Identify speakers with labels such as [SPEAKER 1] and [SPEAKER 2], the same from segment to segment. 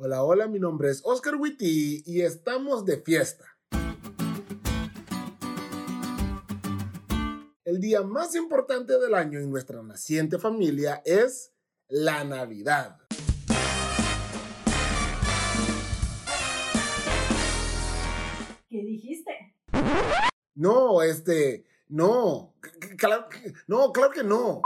[SPEAKER 1] Hola, hola, mi nombre es Oscar Witty y estamos de fiesta. El día más importante del año en nuestra naciente familia es la Navidad.
[SPEAKER 2] ¿Qué dijiste?
[SPEAKER 1] No, este, no, claro, no, claro que no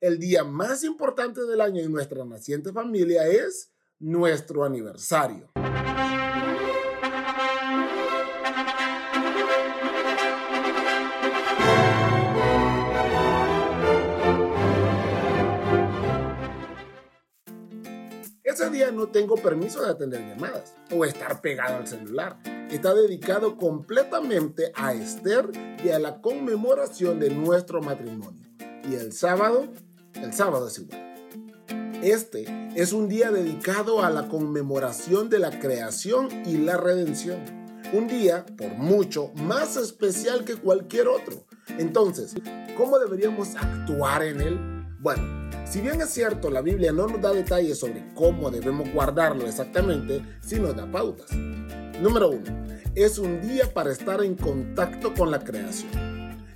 [SPEAKER 1] el día más importante del año en nuestra naciente familia es nuestro aniversario. Ese día no tengo permiso de atender llamadas o estar pegado al celular. Está dedicado completamente a Esther y a la conmemoración de nuestro matrimonio. Y el sábado el sábado es igual. Este es un día dedicado a la conmemoración de la creación y la redención. Un día, por mucho, más especial que cualquier otro. Entonces, ¿cómo deberíamos actuar en él? Bueno, si bien es cierto, la Biblia no nos da detalles sobre cómo debemos guardarlo exactamente, sí nos da pautas. Número uno, es un día para estar en contacto con la creación.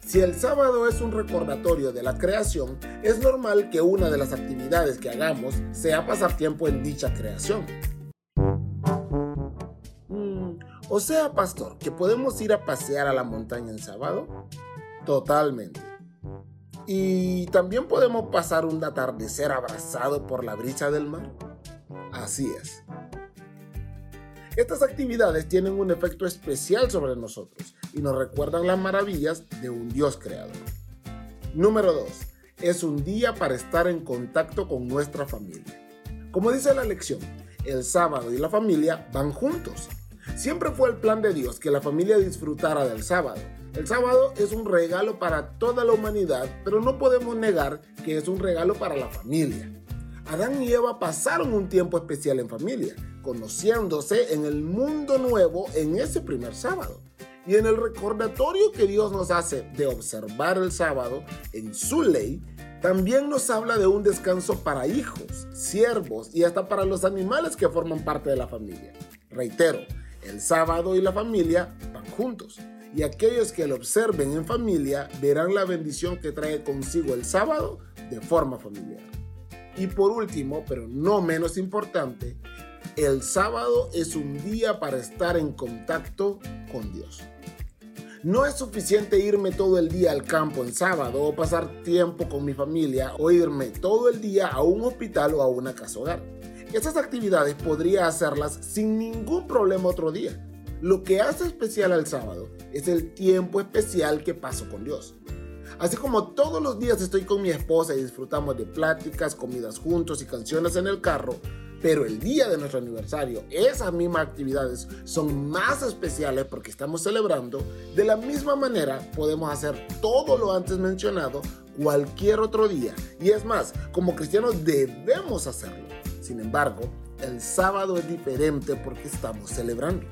[SPEAKER 1] Si el sábado es un recordatorio de la creación, es normal que una de las actividades que hagamos sea pasar tiempo en dicha creación. Mm, o sea, pastor, que podemos ir a pasear a la montaña en sábado. Totalmente. Y también podemos pasar un atardecer abrazado por la brisa del mar. Así es. Estas actividades tienen un efecto especial sobre nosotros y nos recuerdan las maravillas de un Dios creador. Número 2. Es un día para estar en contacto con nuestra familia. Como dice la lección, el sábado y la familia van juntos. Siempre fue el plan de Dios que la familia disfrutara del sábado. El sábado es un regalo para toda la humanidad, pero no podemos negar que es un regalo para la familia. Adán y Eva pasaron un tiempo especial en familia, conociéndose en el mundo nuevo en ese primer sábado. Y en el recordatorio que Dios nos hace de observar el sábado en su ley, también nos habla de un descanso para hijos, siervos y hasta para los animales que forman parte de la familia. Reitero, el sábado y la familia van juntos. Y aquellos que lo observen en familia verán la bendición que trae consigo el sábado de forma familiar. Y por último, pero no menos importante, el sábado es un día para estar en contacto Dios. No es suficiente irme todo el día al campo en sábado o pasar tiempo con mi familia o irme todo el día a un hospital o a una casa hogar. Esas actividades podría hacerlas sin ningún problema otro día. Lo que hace especial al sábado es el tiempo especial que paso con Dios. Así como todos los días estoy con mi esposa y disfrutamos de pláticas, comidas juntos y canciones en el carro, pero el día de nuestro aniversario, esas mismas actividades son más especiales porque estamos celebrando. De la misma manera, podemos hacer todo lo antes mencionado cualquier otro día. Y es más, como cristianos debemos hacerlo. Sin embargo, el sábado es diferente porque estamos celebrando.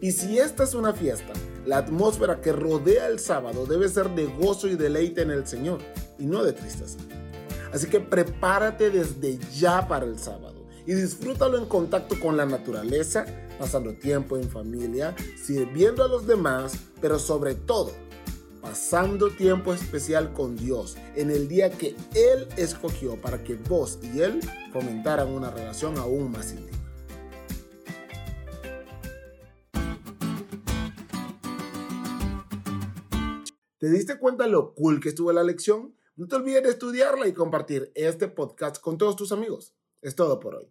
[SPEAKER 1] Y si esta es una fiesta, la atmósfera que rodea el sábado debe ser de gozo y deleite en el Señor y no de tristeza. Así que prepárate desde ya para el sábado y disfrútalo en contacto con la naturaleza, pasando tiempo en familia, sirviendo a los demás, pero sobre todo, pasando tiempo especial con Dios en el día que Él escogió para que vos y Él fomentaran una relación aún más íntima. ¿Te diste cuenta lo cool que estuvo la lección? No te olvides de estudiarla y compartir este podcast con todos tus amigos. Es todo por hoy,